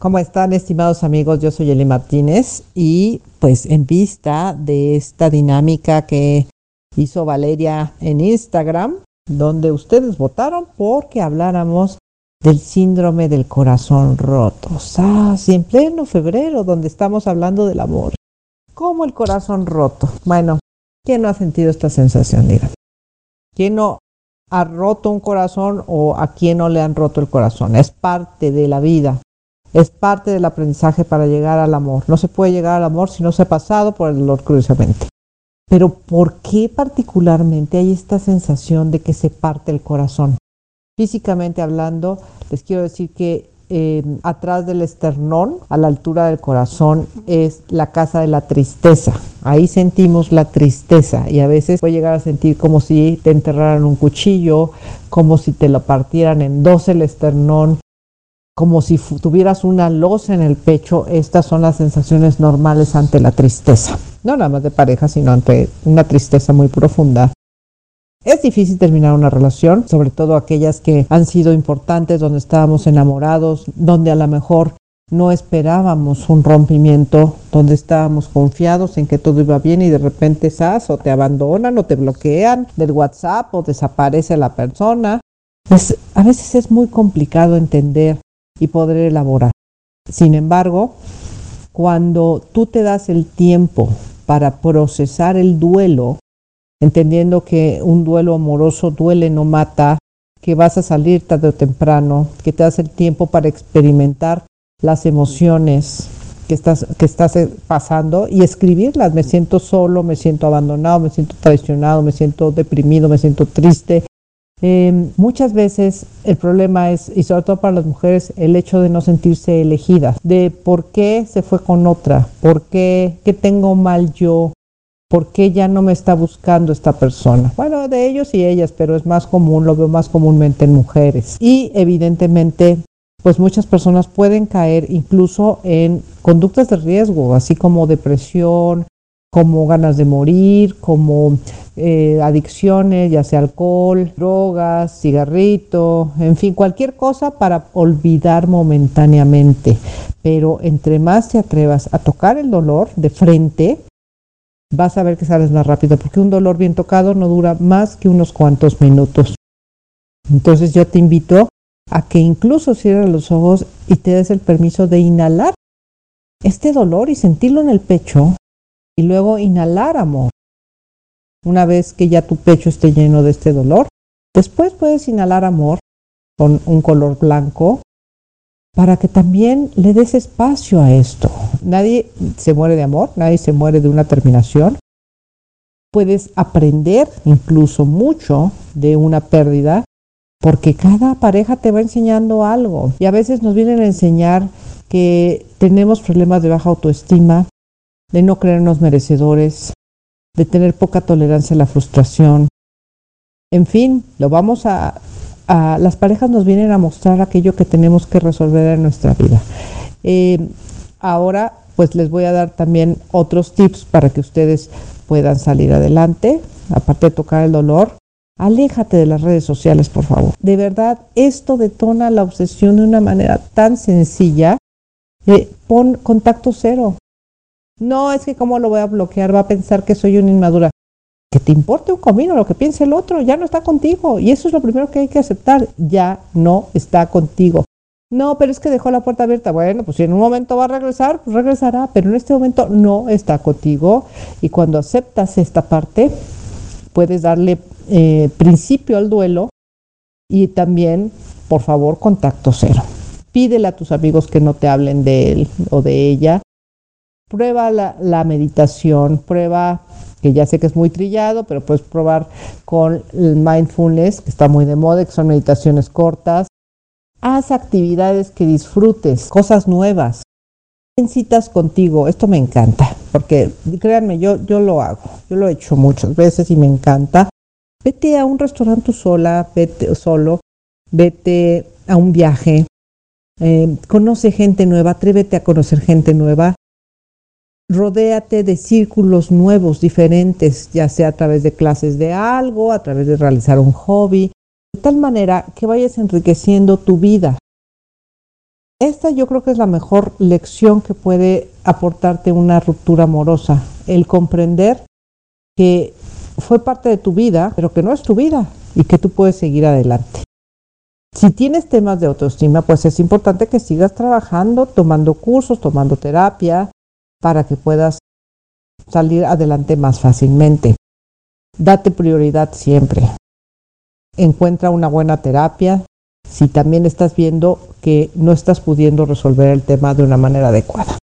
¿Cómo están estimados amigos? Yo soy Eli Martínez y pues en vista de esta dinámica que hizo Valeria en Instagram, donde ustedes votaron porque habláramos del síndrome del corazón roto. Ah, sí, en pleno febrero, donde estamos hablando del amor. ¿Cómo el corazón roto? Bueno, ¿quién no ha sentido esta sensación? Díganme. ¿Quién no ha roto un corazón o a quién no le han roto el corazón? Es parte de la vida es parte del aprendizaje para llegar al amor. No se puede llegar al amor si no se ha pasado por el dolor curiosamente. Pero ¿por qué particularmente hay esta sensación de que se parte el corazón? Físicamente hablando, les quiero decir que eh, atrás del esternón, a la altura del corazón, es la casa de la tristeza. Ahí sentimos la tristeza y a veces puede llegar a sentir como si te enterraran un cuchillo, como si te lo partieran en dos el esternón, como si tuvieras una losa en el pecho, estas son las sensaciones normales ante la tristeza. No nada más de pareja, sino ante una tristeza muy profunda. Es difícil terminar una relación, sobre todo aquellas que han sido importantes, donde estábamos enamorados, donde a lo mejor no esperábamos un rompimiento, donde estábamos confiados en que todo iba bien y de repente sas o te abandonan o te bloquean del WhatsApp o desaparece la persona. Pues a veces es muy complicado entender y poder elaborar. Sin embargo, cuando tú te das el tiempo para procesar el duelo, entendiendo que un duelo amoroso duele, no mata, que vas a salir tarde o temprano, que te das el tiempo para experimentar las emociones que estás, que estás eh, pasando y escribirlas. Me siento solo, me siento abandonado, me siento traicionado, me siento deprimido, me siento triste, Em, muchas veces el problema es, y sobre todo para las mujeres, el hecho de no sentirse elegidas, de por qué se fue con otra, por qué, qué tengo mal yo, por qué ya no me está buscando esta persona. Bueno, de ellos y ellas, pero es más común, lo veo más comúnmente en mujeres. Y evidentemente, pues muchas personas pueden caer incluso en conductas de riesgo, así como depresión, como ganas de morir, como eh, adicciones, ya sea alcohol, drogas, cigarrito, en fin, cualquier cosa para olvidar momentáneamente. Pero entre más te atrevas a tocar el dolor de frente, vas a ver que sales más rápido, porque un dolor bien tocado no dura más que unos cuantos minutos. Entonces yo te invito a que incluso cierres los ojos y te des el permiso de inhalar este dolor y sentirlo en el pecho y luego inhalar amor. Una vez que ya tu pecho esté lleno de este dolor, después puedes inhalar amor con un color blanco para que también le des espacio a esto. Nadie se muere de amor, nadie se muere de una terminación. Puedes aprender incluso mucho de una pérdida porque cada pareja te va enseñando algo y a veces nos vienen a enseñar que tenemos problemas de baja autoestima, de no creernos merecedores, de tener poca tolerancia a la frustración. En fin, lo vamos a, las parejas nos vienen a mostrar aquello que tenemos que resolver en nuestra vida. Eh, ahora, pues les voy a dar también otros tips para que ustedes puedan salir adelante, aparte de tocar el dolor. Aléjate de las redes sociales, por favor. De verdad, esto detona la obsesión de una manera tan sencilla. Eh, pon contacto cero. No, es que cómo lo voy a bloquear, va a pensar que soy una inmadura. Que te importe un comino lo que piense el otro, ya no está contigo. Y eso es lo primero que hay que aceptar, ya no está contigo. No, pero es que dejó la puerta abierta. Bueno, pues si en un momento va a regresar, pues regresará, pero en este momento no está contigo. Y cuando aceptas esta parte, puedes darle eh, principio al duelo y también, por favor, contacto cero. Pídele a tus amigos que no te hablen de él o de ella Prueba la, meditación, prueba, que ya sé que es muy trillado, pero puedes probar con el mindfulness, que está muy de moda, que son meditaciones cortas. Haz actividades que disfrutes, cosas nuevas. citas contigo, esto me encanta, porque créanme, yo, yo lo hago, yo lo he hecho muchas veces y me encanta. Vete a un restaurante sola, vete solo, vete a un viaje, eh, conoce gente nueva, atrévete a conocer gente nueva, rodéate de círculos nuevos, diferentes, ya sea a través de clases de algo, a través de realizar un hobby, de tal manera que vayas enriqueciendo tu vida. Esta yo creo que es la mejor lección que puede aportarte una ruptura amorosa, el comprender que fue parte de tu vida, pero que no es tu vida y que tú puedes seguir adelante. Si tienes temas de autoestima, pues es importante que sigas trabajando, tomando cursos, tomando terapia, para que puedas salir adelante más fácilmente. Date prioridad siempre. Encuentra una buena terapia si también estás viendo que no estás pudiendo resolver el tema de una manera adecuada.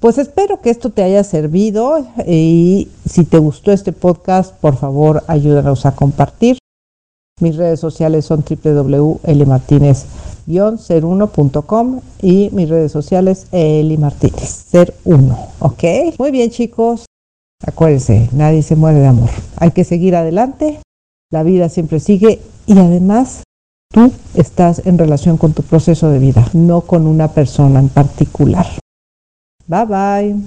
Pues espero que esto te haya servido y si te gustó este podcast, por favor ayúdanos a compartir. Mis redes sociales son www.elimartinez-ser1.com y mis redes sociales Eli Martínez, ser 1. ¿Ok? Muy bien, chicos. Acuérdense, nadie se muere de amor. Hay que seguir adelante. La vida siempre sigue y además tú estás en relación con tu proceso de vida, no con una persona en particular. Bye bye.